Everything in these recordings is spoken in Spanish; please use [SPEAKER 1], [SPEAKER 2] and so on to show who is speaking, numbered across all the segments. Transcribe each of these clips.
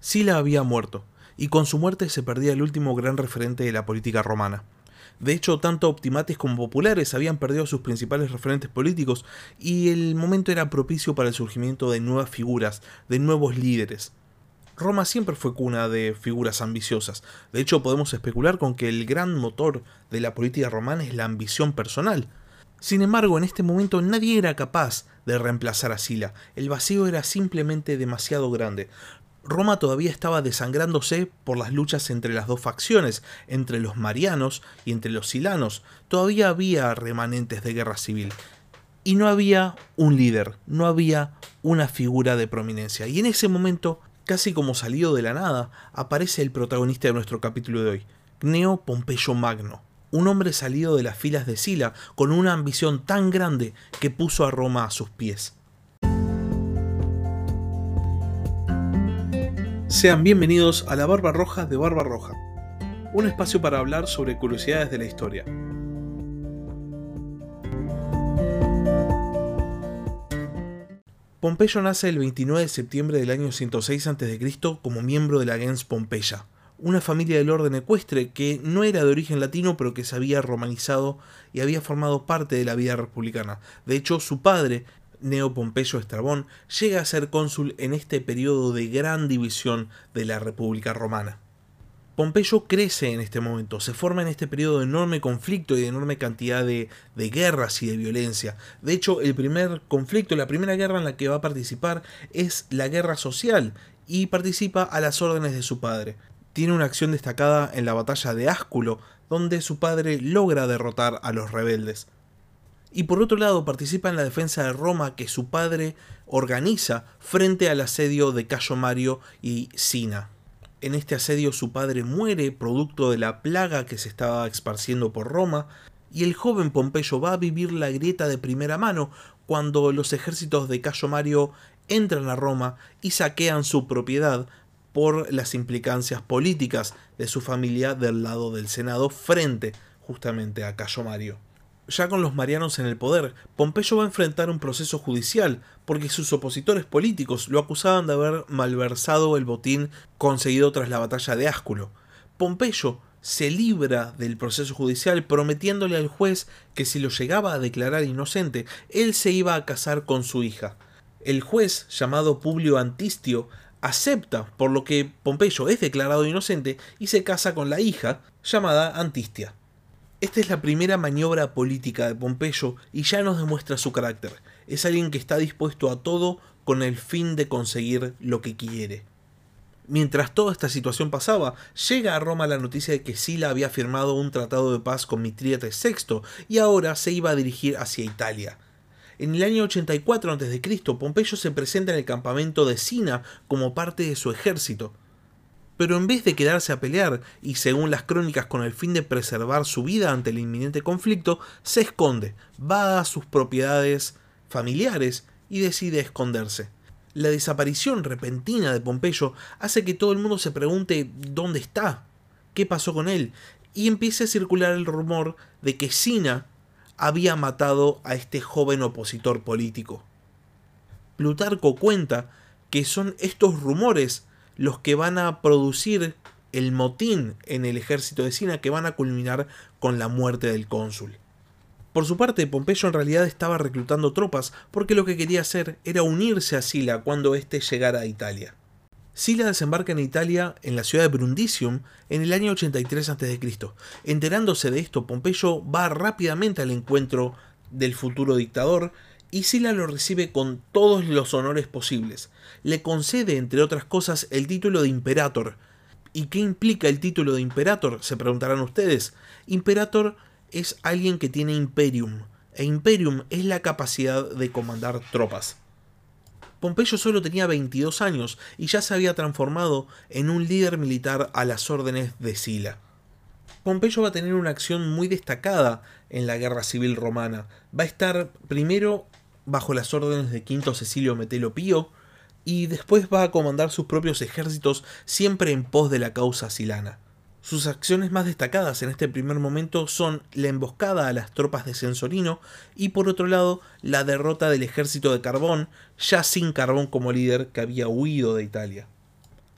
[SPEAKER 1] Sila había muerto, y con su muerte se perdía el último gran referente de la política romana. De hecho, tanto optimates como populares habían perdido sus principales referentes políticos y el momento era propicio para el surgimiento de nuevas figuras, de nuevos líderes. Roma siempre fue cuna de figuras ambiciosas. De hecho, podemos especular con que el gran motor de la política romana es la ambición personal. Sin embargo, en este momento nadie era capaz de reemplazar a Sila. El vacío era simplemente demasiado grande. Roma todavía estaba desangrándose por las luchas entre las dos facciones, entre los marianos y entre los silanos. Todavía había remanentes de guerra civil. Y no había un líder, no había una figura de prominencia. Y en ese momento, casi como salido de la nada, aparece el protagonista de nuestro capítulo de hoy, Gneo Pompeyo Magno, un hombre salido de las filas de Sila con una ambición tan grande que puso a Roma a sus pies. Sean bienvenidos a la Barba Roja de Barba Roja, un espacio para hablar sobre curiosidades de la historia. Pompeyo nace el 29 de septiembre del año 106 a.C. como miembro de la gens Pompeya, una familia del orden ecuestre que no era de origen latino pero que se había romanizado y había formado parte de la vida republicana. De hecho, su padre Neo Pompeyo Estrabón llega a ser cónsul en este periodo de gran división de la República Romana. Pompeyo crece en este momento, se forma en este periodo de enorme conflicto y de enorme cantidad de, de, guerras y de violencia. De hecho, el primer conflicto, la primera guerra en la que va a participar es la guerra social y participa a las órdenes de su padre. Tiene una acción destacada en la batalla de Ásculo, donde su padre logra derrotar a los rebeldes y por otro lado participa en la defensa de Roma que su padre organiza frente al asedio de Cayo Mario y Sina. En este asedio su padre muere producto de la plaga que se estaba esparciendo por Roma y el joven Pompeyo va a vivir la grieta de primera mano cuando los ejércitos de Cayo Mario entran a Roma y saquean su propiedad por las implicancias políticas de su familia del lado del Senado frente justamente a Cayo Mario ya con los marianos en el poder, Pompeyo va a enfrentar un proceso judicial, porque sus opositores políticos lo acusaban de haber malversado el botín conseguido tras la batalla de Ásculo. Pompeyo se libra del proceso judicial prometiéndole al juez que si lo llegaba a declarar inocente, él se iba a casar con su hija. El juez, llamado Publio Antistio, acepta, por lo que Pompeyo es declarado inocente y se casa con la hija, llamada Antistia. Esta es la primera maniobra política de Pompeyo y ya nos demuestra su carácter. Es alguien que está dispuesto a todo con el fin de conseguir lo que quiere. Mientras toda esta situación pasaba, llega a Roma la noticia de que Sila había firmado un tratado de paz con Mitrídates VI y ahora se iba a dirigir hacia Italia. En el año 84 a.C., Pompeyo se presenta en el campamento de Sina como parte de su ejército pero en vez de quedarse a pelear y según las crónicas con el fin de preservar su vida ante el inminente conflicto, se esconde, va a sus propiedades familiares y decide esconderse. La desaparición repentina de Pompeyo hace que todo el mundo se pregunte dónde está, qué pasó con él, y empiece a circular el rumor de que Sina había matado a este joven opositor político. Plutarco cuenta que son estos rumores los que van a producir el motín en el ejército de Sina que van a culminar con la muerte del cónsul. Por su parte, Pompeyo en realidad estaba reclutando tropas porque lo que quería hacer era unirse a Sila cuando éste llegara a Italia. Sila desembarca en Italia, en la ciudad de Brundisium, en el año 83 a.C. Enterándose de esto, Pompeyo va rápidamente al encuentro del futuro dictador y Sila lo recibe con todos los honores posibles. Le concede, entre otras cosas, el título de Imperator. ¿Y qué implica el título de Imperator? Se preguntarán ustedes. Imperator es alguien que tiene Imperium, e Imperium es la capacidad de comandar tropas. Pompeyo solo tenía 22 años y ya se había transformado en un líder militar a las órdenes de Sila. Pompeyo va a tener una acción muy destacada en la guerra civil romana. Va a estar primero bajo las órdenes de Quinto Cecilio Metelo Pío, y después va a comandar sus propios ejércitos siempre en pos de la causa silana. Sus acciones más destacadas en este primer momento son la emboscada a las tropas de Censorino y por otro lado la derrota del ejército de Carbón, ya sin Carbón como líder que había huido de Italia.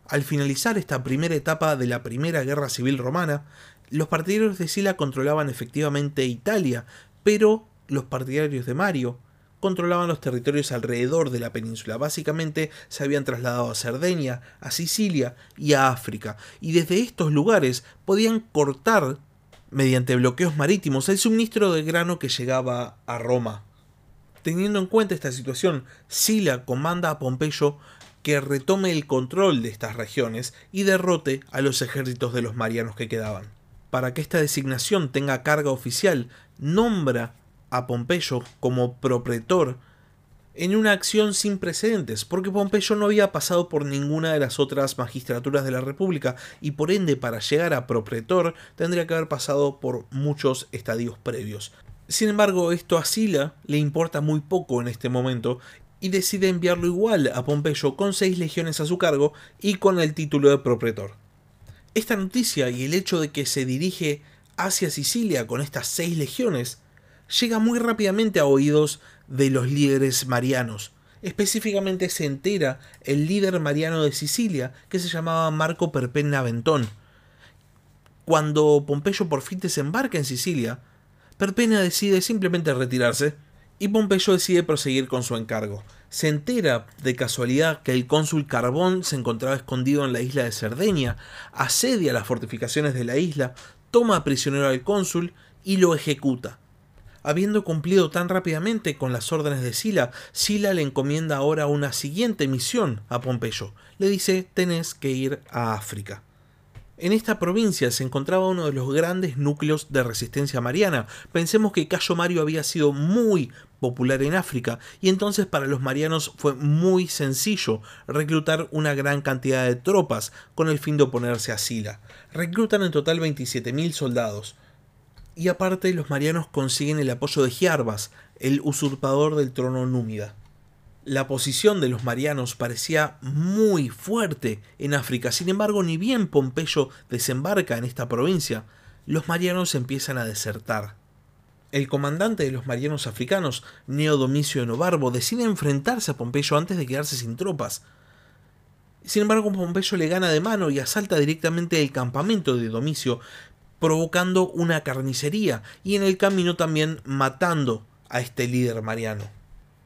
[SPEAKER 1] Al finalizar esta primera etapa de la Primera Guerra Civil Romana, los partidarios de Sila controlaban efectivamente Italia, pero los partidarios de Mario controlaban los territorios alrededor de la península. Básicamente se habían trasladado a Cerdeña, a Sicilia y a África. Y desde estos lugares podían cortar, mediante bloqueos marítimos, el suministro de grano que llegaba a Roma. Teniendo en cuenta esta situación, Sila comanda a Pompeyo que retome el control de estas regiones y derrote a los ejércitos de los marianos que quedaban. Para que esta designación tenga carga oficial, nombra a Pompeyo como propretor en una acción sin precedentes, porque Pompeyo no había pasado por ninguna de las otras magistraturas de la República y por ende para llegar a propretor tendría que haber pasado por muchos estadios previos. Sin embargo, esto a Sila le importa muy poco en este momento y decide enviarlo igual a Pompeyo con seis legiones a su cargo y con el título de propretor. Esta noticia y el hecho de que se dirige hacia Sicilia con estas seis legiones llega muy rápidamente a oídos de los líderes marianos. Específicamente se entera el líder mariano de Sicilia, que se llamaba Marco Perpenna Aventón. Cuando Pompeyo por fin desembarca en Sicilia, Perpenna decide simplemente retirarse y Pompeyo decide proseguir con su encargo. Se entera de casualidad que el cónsul Carbón se encontraba escondido en la isla de Cerdeña, asedia las fortificaciones de la isla, toma prisionero al cónsul y lo ejecuta. Habiendo cumplido tan rápidamente con las órdenes de Sila, Sila le encomienda ahora una siguiente misión a Pompeyo. Le dice, tenés que ir a África. En esta provincia se encontraba uno de los grandes núcleos de resistencia mariana. Pensemos que Cayo Mario había sido muy popular en África y entonces para los marianos fue muy sencillo reclutar una gran cantidad de tropas con el fin de oponerse a Sila. Reclutan en total 27.000 soldados. Y aparte los marianos consiguen el apoyo de Giarbas, el usurpador del trono númida. La posición de los marianos parecía muy fuerte en África, sin embargo, ni bien Pompeyo desembarca en esta provincia, los marianos empiezan a desertar. El comandante de los marianos africanos, Neo Domicio Nobarbo, decide enfrentarse a Pompeyo antes de quedarse sin tropas. Sin embargo, Pompeyo le gana de mano y asalta directamente el campamento de Domicio, provocando una carnicería y en el camino también matando a este líder mariano.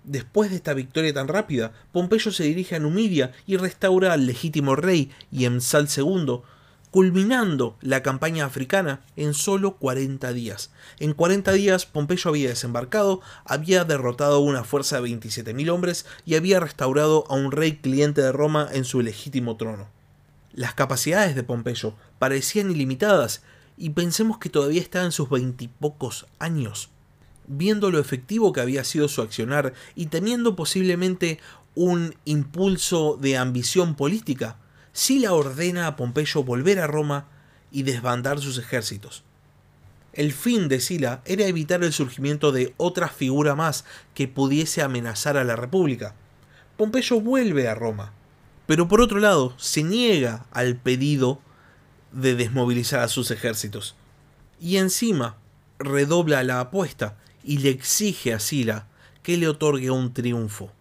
[SPEAKER 1] Después de esta victoria tan rápida, Pompeyo se dirige a Numidia y restaura al legítimo rey Yemsal II, culminando la campaña africana en solo 40 días. En 40 días Pompeyo había desembarcado, había derrotado una fuerza de 27.000 hombres y había restaurado a un rey cliente de Roma en su legítimo trono. Las capacidades de Pompeyo parecían ilimitadas y pensemos que todavía estaba en sus veintipocos años. Viendo lo efectivo que había sido su accionar y teniendo posiblemente un impulso de ambición política, Sila ordena a Pompeyo volver a Roma y desbandar sus ejércitos. El fin de Sila era evitar el surgimiento de otra figura más que pudiese amenazar a la República. Pompeyo vuelve a Roma, pero por otro lado se niega al pedido de desmovilizar a sus ejércitos. Y encima redobla la apuesta y le exige a Sila que le otorgue un triunfo.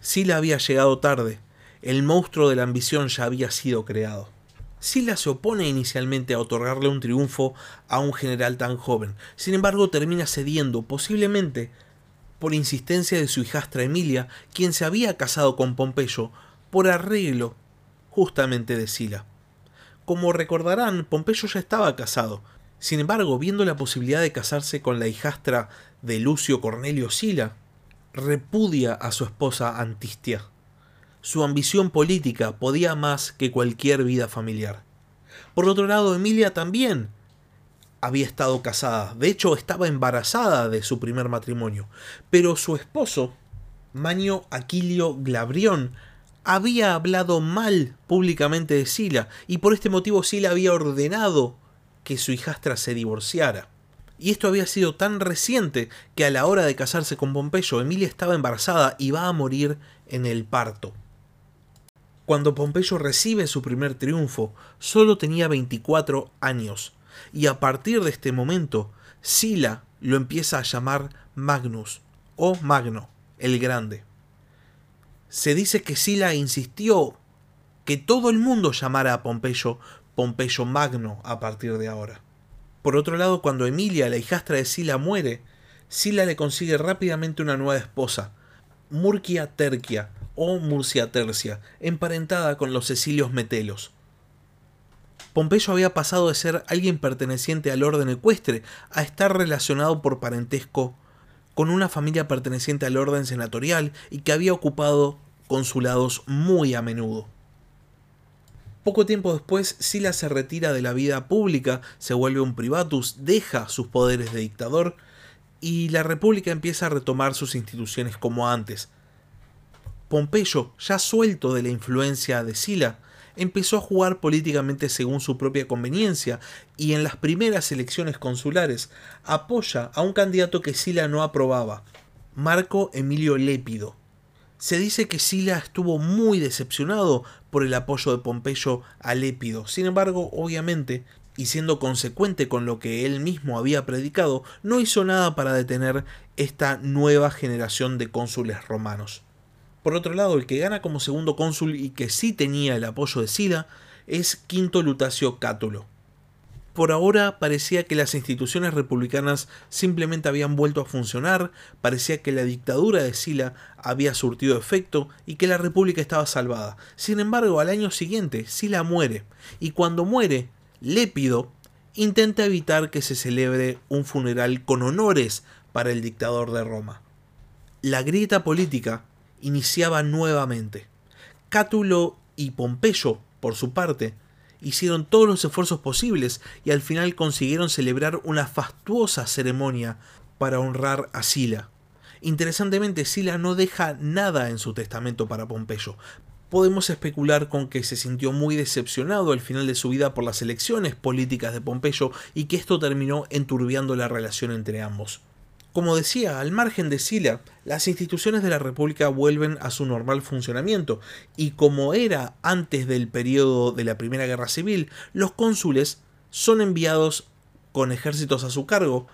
[SPEAKER 1] Sila había llegado tarde, el monstruo de la ambición ya había sido creado. Sila se opone inicialmente a otorgarle un triunfo a un general tan joven, sin embargo termina cediendo, posiblemente por insistencia de su hijastra Emilia, quien se había casado con Pompeyo por arreglo justamente de Sila. Como recordarán, Pompeyo ya estaba casado. Sin embargo, viendo la posibilidad de casarse con la hijastra de Lucio Cornelio Sila, repudia a su esposa Antistia. Su ambición política podía más que cualquier vida familiar. Por otro lado, Emilia también había estado casada, de hecho estaba embarazada de su primer matrimonio, pero su esposo, Manio Aquilio Glabrión, había hablado mal públicamente de Sila y por este motivo Sila había ordenado que su hijastra se divorciara. Y esto había sido tan reciente que a la hora de casarse con Pompeyo, Emilia estaba embarazada y va a morir en el parto. Cuando Pompeyo recibe su primer triunfo, solo tenía 24 años, y a partir de este momento, Sila lo empieza a llamar Magnus, o Magno, el Grande. Se dice que Sila insistió que todo el mundo llamara a Pompeyo Pompeyo Magno a partir de ahora. Por otro lado, cuando Emilia, la hijastra de Sila, muere, Sila le consigue rápidamente una nueva esposa, Murcia Terquia o Murcia Tercia, emparentada con los Cecilios Metelos. Pompeyo había pasado de ser alguien perteneciente al orden ecuestre a estar relacionado por parentesco con una familia perteneciente al orden senatorial y que había ocupado consulados muy a menudo. Poco tiempo después, Sila se retira de la vida pública, se vuelve un privatus, deja sus poderes de dictador y la república empieza a retomar sus instituciones como antes. Pompeyo, ya suelto de la influencia de Sila, empezó a jugar políticamente según su propia conveniencia y en las primeras elecciones consulares apoya a un candidato que Sila no aprobaba, Marco Emilio Lépido. Se dice que Sila estuvo muy decepcionado por el apoyo de Pompeyo a Lépido. Sin embargo, obviamente, y siendo consecuente con lo que él mismo había predicado, no hizo nada para detener esta nueva generación de cónsules romanos. Por otro lado, el que gana como segundo cónsul y que sí tenía el apoyo de Sila es Quinto Lutacio Cátulo. Por ahora parecía que las instituciones republicanas simplemente habían vuelto a funcionar, parecía que la dictadura de Sila había surtido efecto y que la república estaba salvada. Sin embargo, al año siguiente, Sila muere, y cuando muere, Lépido intenta evitar que se celebre un funeral con honores para el dictador de Roma. La grieta política iniciaba nuevamente. Cátulo y Pompeyo, por su parte, hicieron todos los esfuerzos posibles y al final consiguieron celebrar una fastuosa ceremonia para honrar a Sila. Interesantemente, Sila no deja nada en su testamento para Pompeyo. Podemos especular con que se sintió muy decepcionado al final de su vida por las elecciones políticas de Pompeyo y que esto terminó enturbiando la relación entre ambos. Como decía, al margen de Sila, las instituciones de la República vuelven a su normal funcionamiento, y como era antes del periodo de la Primera Guerra Civil, los cónsules son enviados con ejércitos a su cargo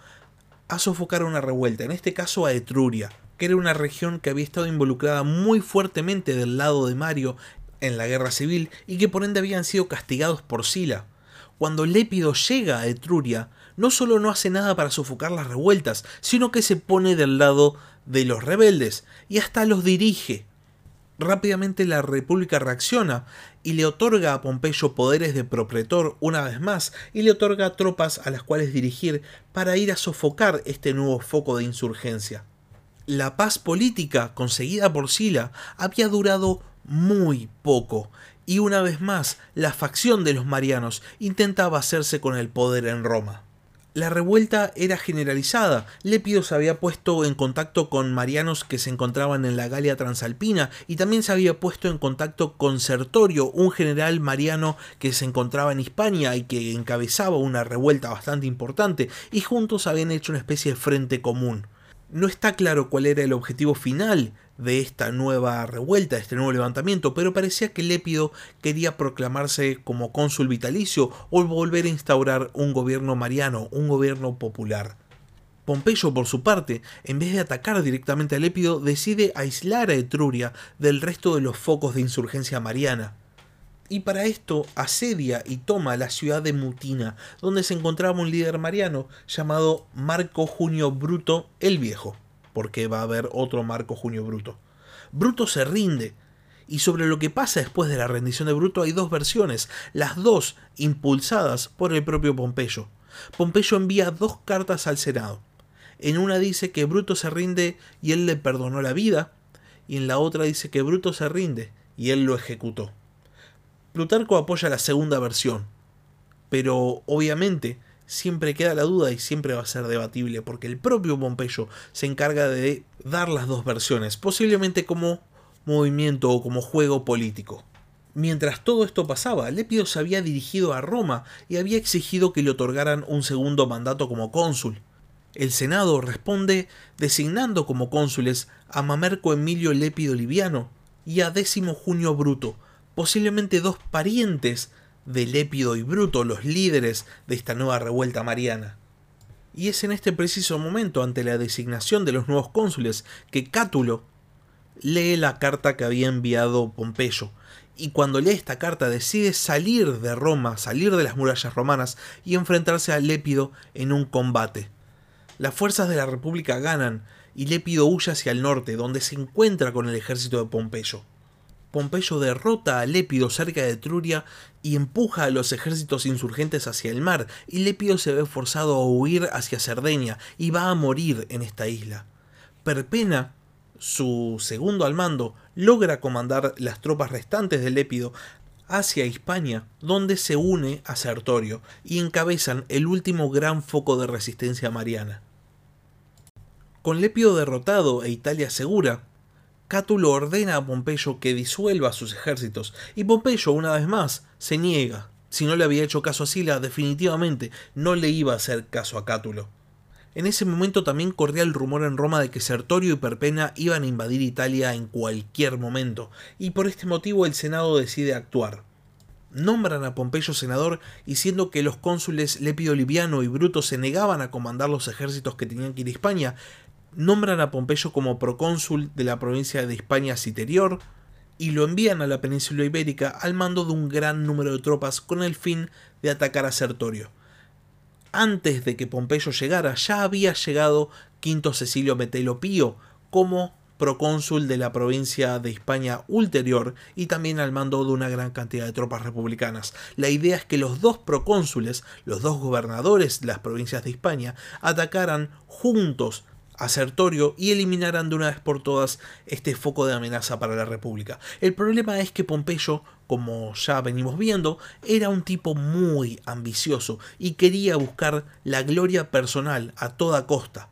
[SPEAKER 1] a sofocar una revuelta, en este caso a Etruria, que era una región que había estado involucrada muy fuertemente del lado de Mario en la guerra civil y que por ende habían sido castigados por Sila. Cuando Lépido llega a Etruria, no solo no hace nada para sofocar las revueltas, sino que se pone del lado de los rebeldes y hasta los dirige. Rápidamente la República reacciona y le otorga a Pompeyo poderes de propretor una vez más y le otorga tropas a las cuales dirigir para ir a sofocar este nuevo foco de insurgencia. La paz política conseguida por Sila había durado muy poco y una vez más la facción de los marianos intentaba hacerse con el poder en Roma. La revuelta era generalizada. Lépido se había puesto en contacto con marianos que se encontraban en la Galia Transalpina y también se había puesto en contacto con Sertorio, un general mariano que se encontraba en Hispania y que encabezaba una revuelta bastante importante, y juntos habían hecho una especie de frente común. No está claro cuál era el objetivo final de esta nueva revuelta, de este nuevo levantamiento, pero parecía que Lépido quería proclamarse como cónsul vitalicio o volver a instaurar un gobierno mariano, un gobierno popular. Pompeyo, por su parte, en vez de atacar directamente a Lépido, decide aislar a Etruria del resto de los focos de insurgencia mariana. Y para esto asedia y toma la ciudad de Mutina, donde se encontraba un líder mariano llamado Marco Junio Bruto el Viejo porque va a haber otro Marco Junio Bruto. Bruto se rinde, y sobre lo que pasa después de la rendición de Bruto hay dos versiones, las dos impulsadas por el propio Pompeyo. Pompeyo envía dos cartas al Senado. En una dice que Bruto se rinde y él le perdonó la vida, y en la otra dice que Bruto se rinde y él lo ejecutó. Plutarco apoya la segunda versión, pero obviamente siempre queda la duda y siempre va a ser debatible, porque el propio Pompeyo se encarga de dar las dos versiones, posiblemente como movimiento o como juego político. Mientras todo esto pasaba, Lépido se había dirigido a Roma y había exigido que le otorgaran un segundo mandato como cónsul. El Senado responde designando como cónsules a Mamerco Emilio Lépido Liviano y a Décimo Junio Bruto, posiblemente dos parientes de Lépido y Bruto, los líderes de esta nueva revuelta mariana. Y es en este preciso momento, ante la designación de los nuevos cónsules, que Cátulo lee la carta que había enviado Pompeyo y cuando lee esta carta decide salir de Roma, salir de las murallas romanas y enfrentarse a Lépido en un combate. Las fuerzas de la República ganan y Lépido huye hacia el norte, donde se encuentra con el ejército de Pompeyo. Pompeyo derrota a Lépido cerca de Etruria y empuja a los ejércitos insurgentes hacia el mar, y Lépido se ve forzado a huir hacia Cerdeña y va a morir en esta isla. Perpena su segundo al mando, logra comandar las tropas restantes de Lépido hacia Hispania, donde se une a Sertorio y encabezan el último gran foco de resistencia mariana. Con Lépido derrotado e Italia segura, Cátulo ordena a Pompeyo que disuelva sus ejércitos, y Pompeyo, una vez más, se niega. Si no le había hecho caso a Sila, definitivamente no le iba a hacer caso a Cátulo. En ese momento también corría el rumor en Roma de que Sertorio y Perpena iban a invadir Italia en cualquier momento, y por este motivo el Senado decide actuar. Nombran a Pompeyo senador y siendo que los cónsules Lepio Liviano y Bruto se negaban a comandar los ejércitos que tenían que ir a España, nombran a Pompeyo como procónsul de la provincia de Hispania Citerior y lo envían a la península ibérica al mando de un gran número de tropas con el fin de atacar a Sertorio antes de que Pompeyo llegara, ya había llegado Quinto Cecilio Metelo Pío como procónsul de la provincia de Hispania ulterior y también al mando de una gran cantidad de tropas republicanas. La idea es que los dos procónsules, los dos gobernadores de las provincias de Hispania, atacaran juntos a Sertorio y eliminaran de una vez por todas este foco de amenaza para la República. El problema es que Pompeyo, como ya venimos viendo, era un tipo muy ambicioso y quería buscar la gloria personal a toda costa.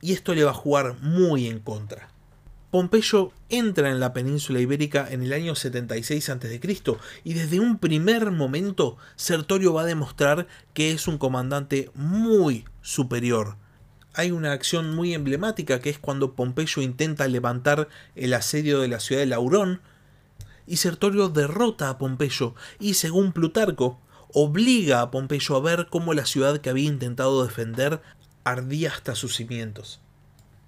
[SPEAKER 1] Y esto le va a jugar muy en contra. Pompeyo entra en la península ibérica en el año 76 a.C. y desde un primer momento Sertorio va a demostrar que es un comandante muy superior hay una acción muy emblemática que es cuando Pompeyo intenta levantar el asedio de la ciudad de Laurón y Sertorio derrota a Pompeyo y según Plutarco obliga a Pompeyo a ver cómo la ciudad que había intentado defender ardía hasta sus cimientos.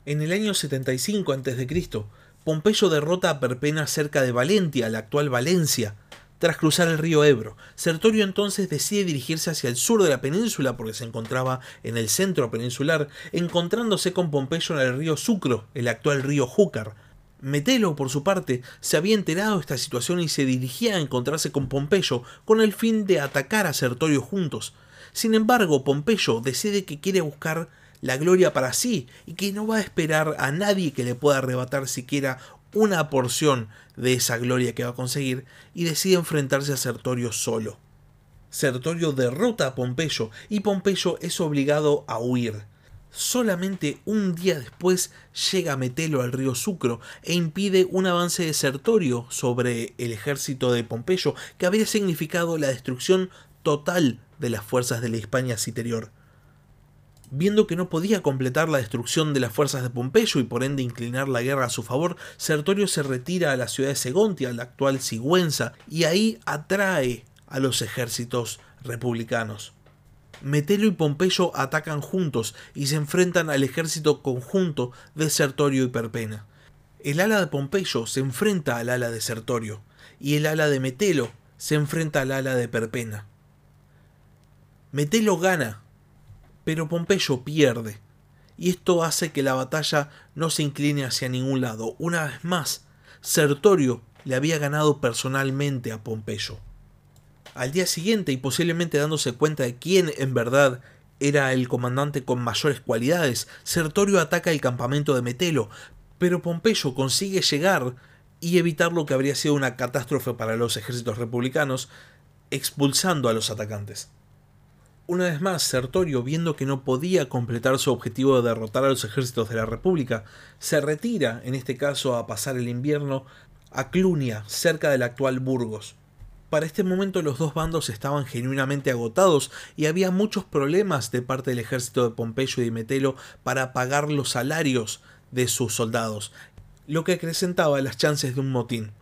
[SPEAKER 1] En el año 75 a.C., Pompeyo derrota a Perpena cerca de Valentia, la actual Valencia, tras cruzar el río Ebro. Sertorio entonces decide dirigirse hacia el sur de la península porque se encontraba en el centro peninsular, encontrándose con Pompeyo en el río Sucro, el actual río Júcar. Metelo, por su parte, se había enterado de esta situación y se dirigía a encontrarse con Pompeyo con el fin de atacar a Sertorio juntos. Sin embargo, Pompeyo decide que quiere buscar la gloria para sí y que no va a esperar a nadie que le pueda arrebatar siquiera una porción de esa gloria que va a conseguir y decide enfrentarse a Sertorio solo. Sertorio derrota a Pompeyo y Pompeyo es obligado a huir. Solamente un día después llega Metelo al río Sucro e impide un avance de Sertorio sobre el ejército de Pompeyo que habría significado la destrucción total de las fuerzas de la Hispania Citerior. Viendo que no podía completar la destrucción de las fuerzas de Pompeyo y por ende inclinar la guerra a su favor, Sertorio se retira a la ciudad de Segontia, la actual Sigüenza, y ahí atrae a los ejércitos republicanos. Metelo y Pompeyo atacan juntos y se enfrentan al ejército conjunto de Sertorio y Perpena. El ala de Pompeyo se enfrenta al ala de Sertorio y el ala de Metelo se enfrenta al ala de Perpena. Metelo gana pero Pompeyo pierde, y esto hace que la batalla no se incline hacia ningún lado. Una vez más, Sertorio le había ganado personalmente a Pompeyo. Al día siguiente, y posiblemente dándose cuenta de quién en verdad era el comandante con mayores cualidades, Sertorio ataca el campamento de Metelo, pero Pompeyo consigue llegar y evitar lo que habría sido una catástrofe para los ejércitos republicanos, expulsando a los atacantes. Una vez más, Sertorio, viendo que no podía completar su objetivo de derrotar a los ejércitos de la República, se retira, en este caso a pasar el invierno, a Clunia, cerca del actual Burgos. Para este momento los dos bandos estaban genuinamente agotados y había muchos problemas de parte del ejército de Pompeyo y de Metelo para pagar los salarios de sus soldados, lo que acrecentaba las chances de un motín.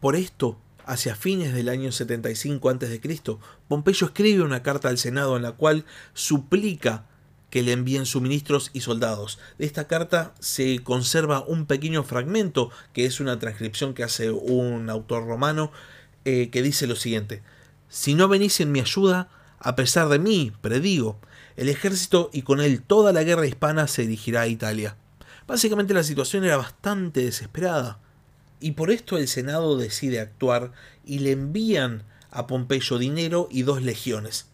[SPEAKER 1] Por esto, hacia fines del año 75 a.C., Pompeyo escribe una carta al Senado en la cual suplica que le envíen suministros y soldados. De esta carta se conserva un pequeño fragmento, que es una transcripción que hace un autor romano, eh, que dice lo siguiente. Si no venís en mi ayuda, a pesar de mí, predigo, el ejército y con él toda la guerra hispana se dirigirá a Italia. Básicamente la situación era bastante desesperada. Y por esto el Senado decide actuar y le envían a Pompeyo dinero y dos legiones.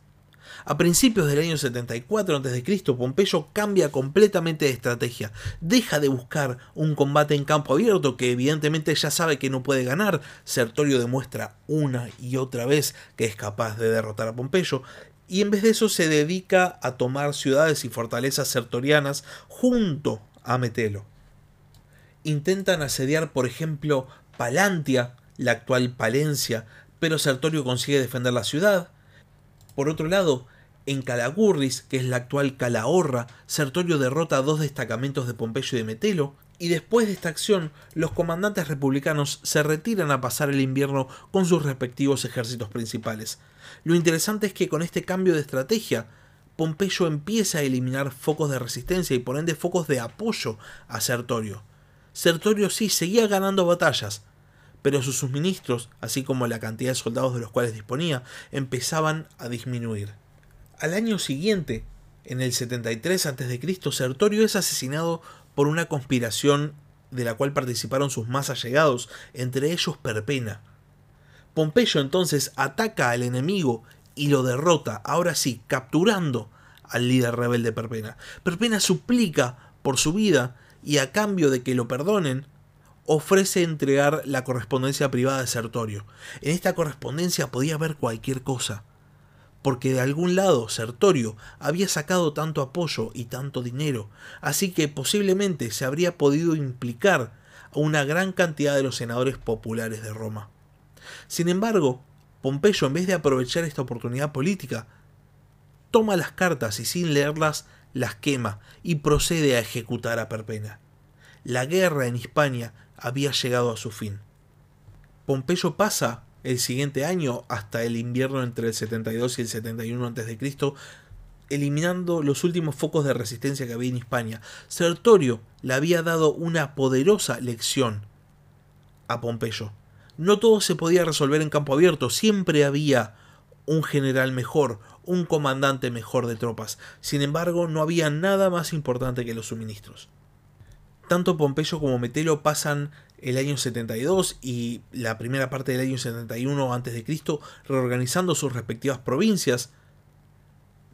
[SPEAKER 1] A principios del año 74 a.C., Pompeyo cambia completamente de estrategia. Deja de buscar un combate en campo abierto que evidentemente ya sabe que no puede ganar. Sertorio demuestra una y otra vez que es capaz de derrotar a Pompeyo. Y en vez de eso se dedica a tomar ciudades y fortalezas sertorianas junto a Metelo. Intentan asediar, por ejemplo, Palantia, la actual Palencia, pero Sertorio consigue defender la ciudad. Por otro lado, en Calagurris, que es la actual Calahorra, Sertorio derrota a dos destacamentos de Pompeyo y de Metelo, y después de esta acción, los comandantes republicanos se retiran a pasar el invierno con sus respectivos ejércitos principales. Lo interesante es que con este cambio de estrategia, Pompeyo empieza a eliminar focos de resistencia y por ende focos de apoyo a Sertorio. Sertorio sí seguía ganando batallas, pero sus suministros, así como la cantidad de soldados de los cuales disponía, empezaban a disminuir. Al año siguiente, en el 73 a.C., Sertorio es asesinado por una conspiración de la cual participaron sus más allegados, entre ellos Perpena. Pompeyo entonces ataca al enemigo y lo derrota, ahora sí, capturando al líder rebelde Perpena. Perpena suplica por su vida y a cambio de que lo perdonen, ofrece entregar la correspondencia privada de Sertorio. En esta correspondencia podía haber cualquier cosa porque de algún lado Sertorio había sacado tanto apoyo y tanto dinero, así que posiblemente se habría podido implicar a una gran cantidad de los senadores populares de Roma. Sin embargo, Pompeyo, en vez de aprovechar esta oportunidad política, toma las cartas y sin leerlas las quema y procede a ejecutar a Perpena. La guerra en Hispania había llegado a su fin. Pompeyo pasa el siguiente año hasta el invierno entre el 72 y el 71 a.C., eliminando los últimos focos de resistencia que había en Hispania. Sertorio le había dado una poderosa lección a Pompeyo. No todo se podía resolver en campo abierto, siempre había un general mejor, un comandante mejor de tropas. Sin embargo, no había nada más importante que los suministros. Tanto Pompeyo como Metelo pasan el año 72 y la primera parte del año 71 a.C., reorganizando sus respectivas provincias.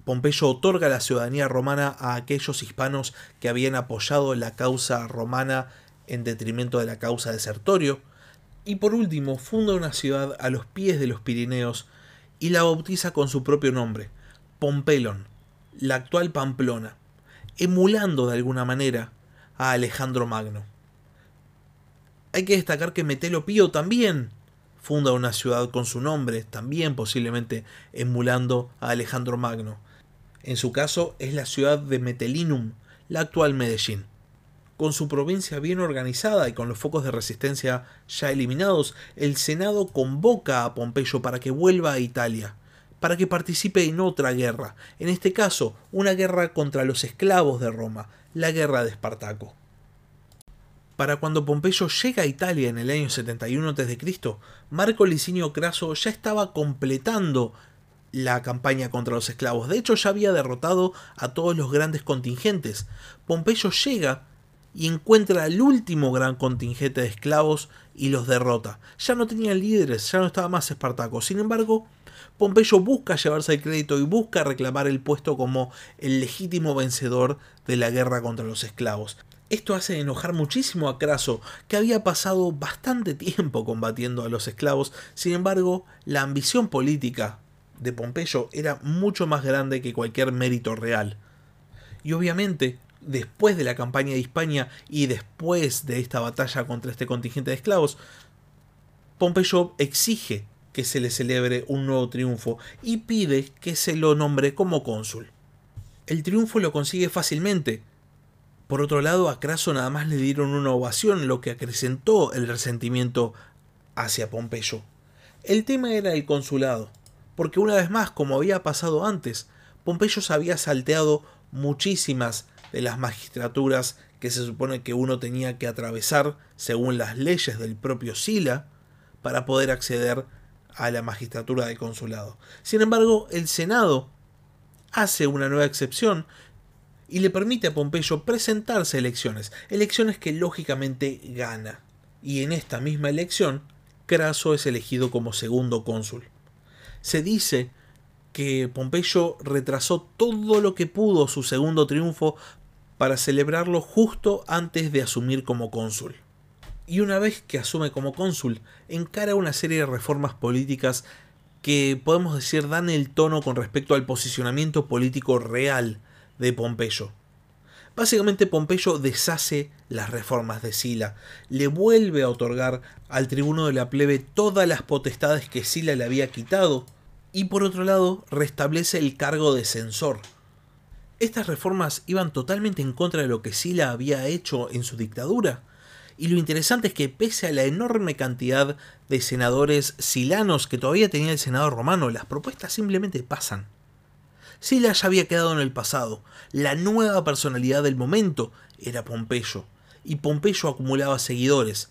[SPEAKER 1] Pompeyo otorga la ciudadanía romana a aquellos hispanos que habían apoyado la causa romana en detrimento de la causa de Sertorio. Y por último, funda una ciudad a los pies de los Pirineos y la bautiza con su propio nombre, Pompelon, la actual Pamplona, emulando de alguna manera a Alejandro Magno. Hay que destacar que Metelo Pío también funda una ciudad con su nombre, también posiblemente emulando a Alejandro Magno. En su caso es la ciudad de Metelinum, la actual Medellín. Con su provincia bien organizada y con los focos de resistencia ya eliminados, el Senado convoca a Pompeyo para que vuelva a Italia, para que participe en otra guerra, en este caso una guerra contra los esclavos de Roma, la guerra de Espartaco. Para cuando Pompeyo llega a Italia en el año 71 a.C., Marco Licinio Craso ya estaba completando la campaña contra los esclavos. De hecho, ya había derrotado a todos los grandes contingentes. Pompeyo llega y encuentra el último gran contingente de esclavos y los derrota. Ya no tenían líderes, ya no estaba más Espartaco. Sin embargo, Pompeyo busca llevarse el crédito y busca reclamar el puesto como el legítimo vencedor de la guerra contra los esclavos. Esto hace enojar muchísimo a Craso, que había pasado bastante tiempo combatiendo a los esclavos, sin embargo, la ambición política de Pompeyo era mucho más grande que cualquier mérito real. Y obviamente, después de la campaña de Hispania y después de esta batalla contra este contingente de esclavos, Pompeyo exige que se le celebre un nuevo triunfo y pide que se lo nombre como cónsul. El triunfo lo consigue fácilmente. Por otro lado, a Craso nada más le dieron una ovación, lo que acrecentó el resentimiento hacia Pompeyo. El tema era el consulado, porque una vez más, como había pasado antes, Pompeyo se había salteado muchísimas de las magistraturas que se supone que uno tenía que atravesar según las leyes del propio Sila para poder acceder a la magistratura de consulado. Sin embargo, el Senado hace una nueva excepción y le permite a Pompeyo presentarse a elecciones, elecciones que lógicamente gana. Y en esta misma elección, Craso es elegido como segundo cónsul. Se dice que Pompeyo retrasó todo lo que pudo su segundo triunfo para celebrarlo justo antes de asumir como cónsul. Y una vez que asume como cónsul, encara una serie de reformas políticas que podemos decir dan el tono con respecto al posicionamiento político real de Pompeyo. Básicamente Pompeyo deshace las reformas de Sila, le vuelve a otorgar al tribuno de la plebe todas las potestades que Sila le había quitado, y por otro lado restablece el cargo de censor. Estas reformas iban totalmente en contra de lo que Sila había hecho en su dictadura, y lo interesante es que pese a la enorme cantidad de senadores silanos que todavía tenía el Senado romano, las propuestas simplemente pasan. Sila ya había quedado en el pasado, la nueva personalidad del momento era Pompeyo, y Pompeyo acumulaba seguidores,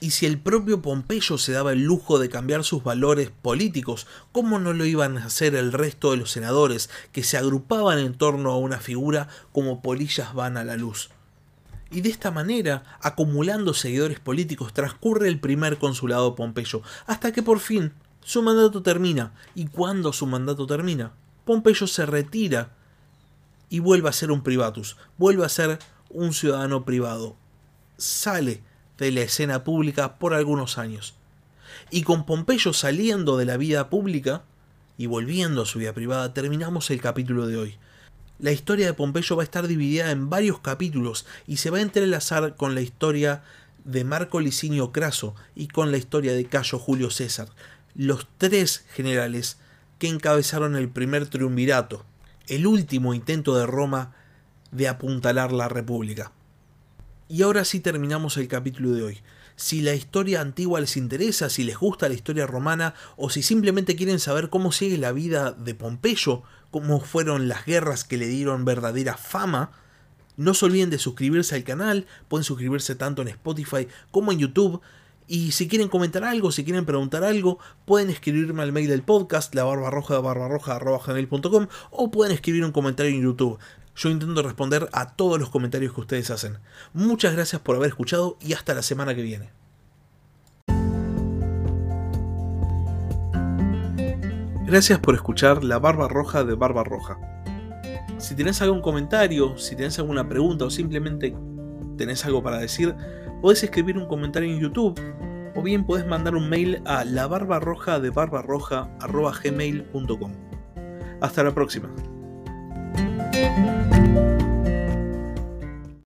[SPEAKER 1] y si el propio Pompeyo se daba el lujo de cambiar sus valores políticos, ¿cómo no lo iban a hacer el resto de los senadores que se agrupaban en torno a una figura como polillas van a la luz? Y de esta manera, acumulando seguidores políticos, transcurre el primer consulado Pompeyo, hasta que por fin su mandato termina. ¿Y cuando su mandato termina? Pompeyo se retira y vuelve a ser un privatus, vuelve a ser un ciudadano privado. Sale de la escena pública por algunos años. Y con Pompeyo saliendo de la vida pública y volviendo a su vida privada, terminamos el capítulo de hoy. La historia de Pompeyo va a estar dividida en varios capítulos y se va a entrelazar con la historia de Marco Licinio Craso y con la historia de Cayo Julio César, los tres generales que encabezaron el primer triunvirato, el último intento de Roma de apuntalar la República. Y ahora sí terminamos el capítulo de hoy. Si la historia antigua les interesa, si les gusta la historia romana o si simplemente quieren saber cómo sigue la vida de Pompeyo, cómo fueron las guerras que le dieron verdadera fama, no se olviden de suscribirse al canal, pueden suscribirse tanto en Spotify como en YouTube. Y si quieren comentar algo, si quieren preguntar algo, pueden escribirme al mail del podcast, la barbarroja de o pueden escribir un comentario en YouTube. Yo intento responder a todos los comentarios que ustedes hacen. Muchas gracias por haber escuchado y hasta la semana que viene. Gracias por escuchar La Barba Roja de Barba Roja. Si tenés algún comentario, si tenés alguna pregunta o simplemente tenés algo para decir, podés escribir un comentario en YouTube o bien podés mandar un mail a la barbarroja de barbarroja.gmail.com. Hasta la próxima. Música